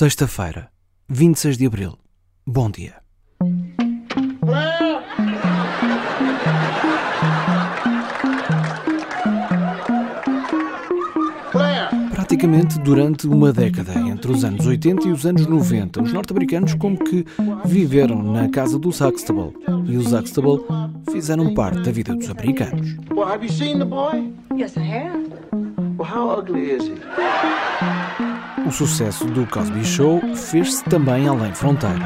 Sexta-feira, 26 de abril. Bom dia. Praticamente durante uma década, entre os anos 80 e os anos 90, os norte-americanos como que viveram na casa do Huxtable. E os Huxtable fizeram parte da vida dos americanos. Well, have you seen the boy? Yes, I have. Well, how ugly is he? O sucesso do Cosby Show fez-se também além fronteiras.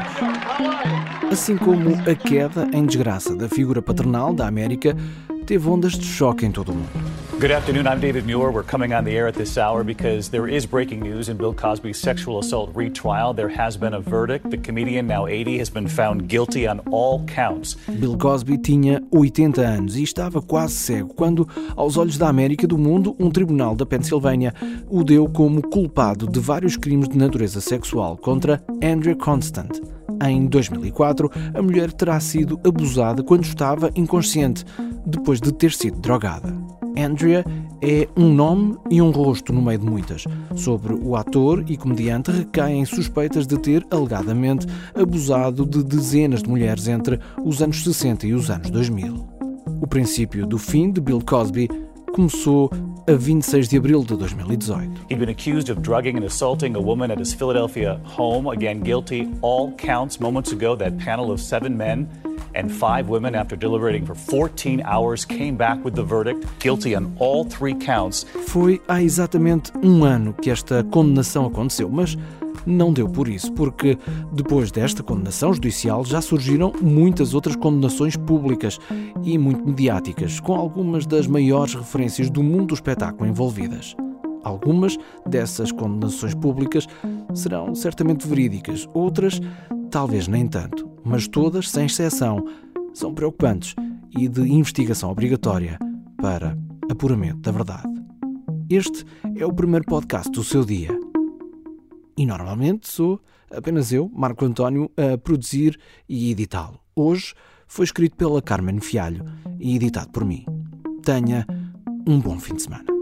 Assim como a queda em desgraça da figura paternal da América teve ondas de choque em todo o mundo. Good afternoon. I'm David Muir. We're coming on the air at this hour because there is breaking news in Bill Cosby's sexual assault retrial. There has been a verdict. The comedian, now 80, has been found guilty on all counts. Bill Cosby tinha 80 anos e estava quase cego quando, aos olhos da América e do mundo, um tribunal da Pensilvânia o deu como culpado de vários crimes de natureza sexual contra Andrea Constant. Em 2004, a mulher terá sido abusada quando estava inconsciente, depois de ter sido drogada. Andrea é um nome e um rosto no meio de muitas. Sobre o ator e comediante recaem suspeitas de ter alegadamente abusado de dezenas de mulheres entre os anos 60 e os anos 2000. O princípio do fim de Bill Cosby começou a 26 de abril de 2018. He'd been accused of drugging and assaulting a woman at his Philadelphia home. Again, guilty. All counts. Moments ago, that panel of seven men and five women, after deliberating for 14 hours, came back with the verdict guilty on all three counts. Foi há exatamente um ano que esta condenação aconteceu, mas não deu por isso, porque depois desta condenação judicial já surgiram muitas outras condenações públicas e muito mediáticas, com algumas das maiores referências do mundo do espetáculo envolvidas. Algumas dessas condenações públicas serão certamente verídicas, outras talvez nem tanto, mas todas, sem exceção, são preocupantes e de investigação obrigatória para apuramento da verdade. Este é o primeiro podcast do seu dia. E normalmente sou apenas eu, Marco António, a produzir e editá-lo. Hoje foi escrito pela Carmen Fialho e editado por mim. Tenha um bom fim de semana.